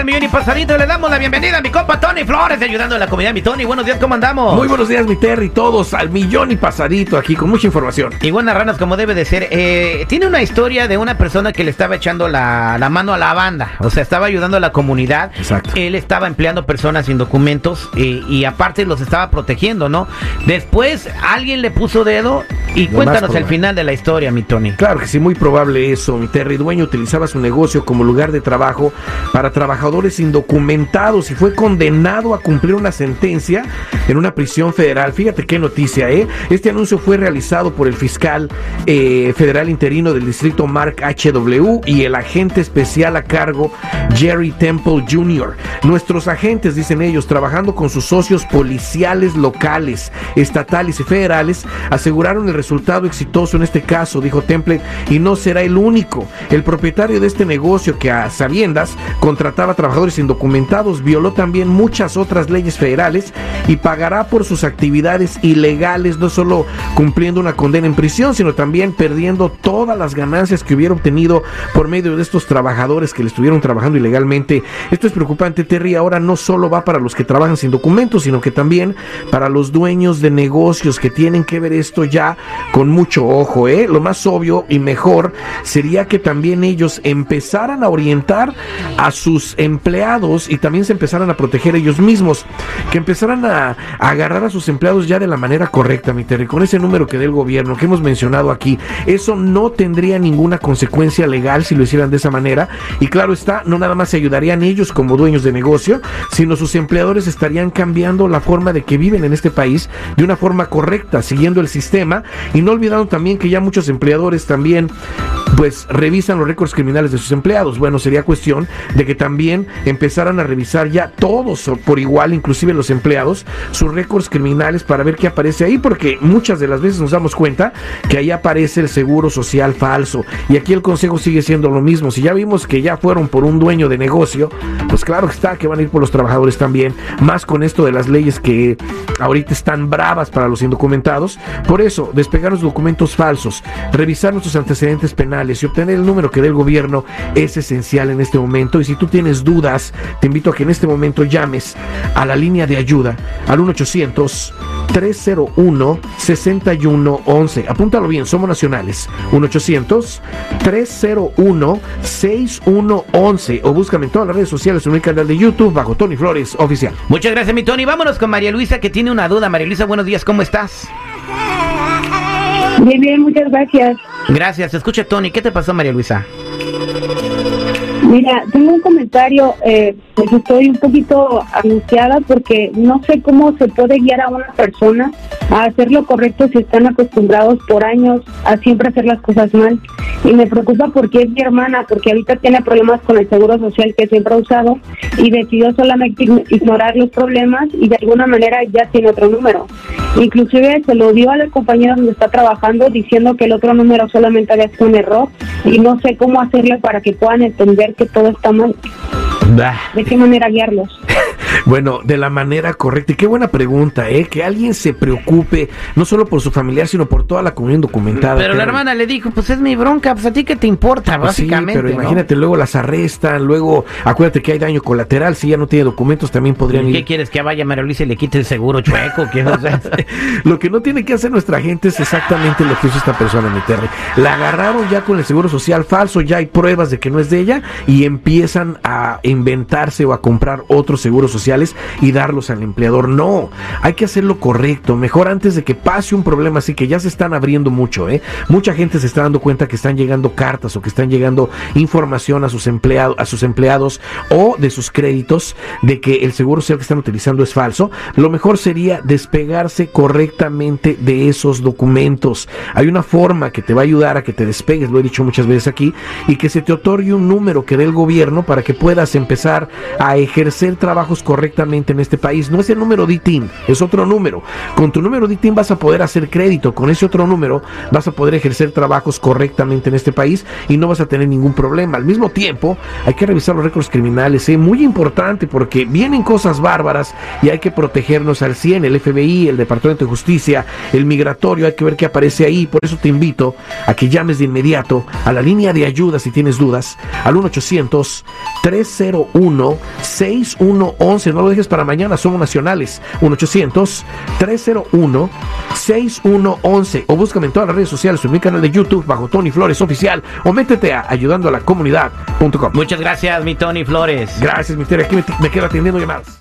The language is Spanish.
al millón y pasadito. Le damos la bienvenida a mi compa Tony Flores, ayudando a la comunidad. Mi Tony, buenos días, ¿cómo andamos? Muy buenos días, mi Terry, todos al millón y pasadito aquí con mucha información. Y buenas ranas, como debe de ser. Eh, tiene una historia de una persona que le estaba echando la, la mano a la banda. O sea, estaba ayudando a la comunidad. Exacto. Él estaba empleando personas sin documentos eh, y aparte los estaba protegiendo, ¿no? Después alguien le puso dedo y Lo cuéntanos el final de la historia, mi Tony. Claro que sí, muy probable eso. Mi Terry dueño utilizaba su negocio como lugar de trabajo para trabajadores indocumentados y fue condenado a cumplir una sentencia en una prisión federal. Fíjate qué noticia, ¿eh? Este anuncio fue realizado por el fiscal eh, federal interino del distrito Mark HW y el agente especial a cargo Jerry Temple Jr. Nuestros agentes, dicen ellos, trabajando con sus socios policiales locales, estatales y federales, aseguraron el resultado exitoso en este caso, dijo Temple, y no será el único. El propietario de este negocio que a sabiendas contrataba trabajadores indocumentados violó también muchas otras leyes federales y pagará por sus actividades ilegales, no solo cumpliendo una condena en prisión, sino también perdiendo todas las ganancias que hubiera obtenido por medio de estos trabajadores que le estuvieron trabajando ilegalmente. Esto es preocupante, Terry. Ahora no solo va para los que trabajan sin documentos, sino que también para los dueños de negocios que tienen que ver esto ya con mucho ojo. ¿eh? Lo más obvio y mejor sería que también ellos empezaran a orientar a sus empleados y también se empezaran a proteger ellos mismos, que empezaran a, agarrar a sus empleados ya de la manera correcta, mi Terry, con ese número que dé el gobierno que hemos mencionado aquí. Eso no tendría ninguna consecuencia legal si lo hicieran de esa manera. Y claro está, no nada más se ayudarían ellos como dueños de negocio, sino sus empleadores estarían cambiando la forma de que viven en este país de una forma correcta, siguiendo el sistema y no olvidando también que ya muchos empleadores también pues revisan los récords criminales de sus empleados. Bueno, sería cuestión de que también empezaran a revisar ya todos por igual, inclusive los empleados, sus récords criminales para ver qué aparece ahí, porque muchas de las veces nos damos cuenta que ahí aparece el seguro social falso. Y aquí el consejo sigue siendo lo mismo. Si ya vimos que ya fueron por un dueño de negocio, pues claro que está que van a ir por los trabajadores también, más con esto de las leyes que ahorita están bravas para los indocumentados. Por eso, despegar los documentos falsos, revisar nuestros antecedentes penales y obtener el número que dé el gobierno es esencial en este momento. Y si tú tienes dudas, te invito a que en este momento llames a la línea de ayuda al 1 800 301 6111. Apúntalo bien, somos nacionales. 1 800 301 6111 o búscame en todas las redes sociales en mi canal de YouTube bajo Tony Flores oficial. Muchas gracias, mi Tony. Vámonos con María Luisa, que tiene una duda. María Luisa, buenos días, ¿cómo estás? Bien, bien, muchas gracias. Gracias. Escucha, Tony, ¿qué te pasó, María Luisa? Mira, tengo un comentario, eh, pues estoy un poquito angustiada porque no sé cómo se puede guiar a una persona a hacer lo correcto si están acostumbrados por años a siempre hacer las cosas mal. Y me preocupa porque es mi hermana, porque ahorita tiene problemas con el seguro social que siempre ha usado y decidió solamente ign- ignorar los problemas y de alguna manera ya tiene otro número. Inclusive se lo dio a la compañera donde está trabajando diciendo que el otro número solamente había sido un error y no sé cómo hacerle para que puedan entender que todo está mal. ¿De qué manera guiarlos? Bueno, de la manera correcta. Y qué buena pregunta, ¿eh? Que alguien se preocupe no solo por su familiar, sino por toda la comunidad documentada. Pero la hermana le dijo, pues es mi bronca, pues a ti qué te importa, Pues sí, básicamente. pero ¿no? imagínate, luego las arrestan, luego acuérdate que hay daño colateral, si ya no tiene documentos también podrían ¿Y ¿Qué ir. quieres que vaya María Luisa y le quite el seguro chueco? Lo que no tiene que hacer nuestra gente es exactamente lo que hizo esta persona, mi Terry. La agarraron ya con el seguro social falso, ya hay pruebas de que no es de ella y empiezan a inventarse o a comprar otros seguros y darlos al empleador. No, hay que hacer lo correcto, mejor antes de que pase un problema así que ya se están abriendo mucho, ¿eh? Mucha gente se está dando cuenta que están llegando cartas o que están llegando información a sus empleados, a sus empleados o de sus créditos de que el seguro social que están utilizando es falso. Lo mejor sería despegarse correctamente de esos documentos. Hay una forma que te va a ayudar a que te despegues, lo he dicho muchas veces aquí, y que se te otorgue un número que dé el gobierno para que puedas empezar a ejercer trabajos correctos correctamente en este país. No es el número DITIN, es otro número. Con tu número DITIN vas a poder hacer crédito, con ese otro número vas a poder ejercer trabajos correctamente en este país y no vas a tener ningún problema. Al mismo tiempo, hay que revisar los récords criminales, es ¿eh? muy importante porque vienen cosas bárbaras y hay que protegernos al 100, el FBI, el Departamento de Justicia, el migratorio, hay que ver qué aparece ahí. Por eso te invito a que llames de inmediato a la línea de ayuda si tienes dudas, al 1-800-301-6111. No lo dejes para mañana, somos nacionales. 1-800-301-6111. O búscame en todas las redes sociales, en mi canal de YouTube bajo Tony Flores Oficial o métete a ayudando a la comunidad.com. Muchas gracias, mi Tony Flores. Gracias, misterio. Aquí me, me quedo atendiendo llamadas.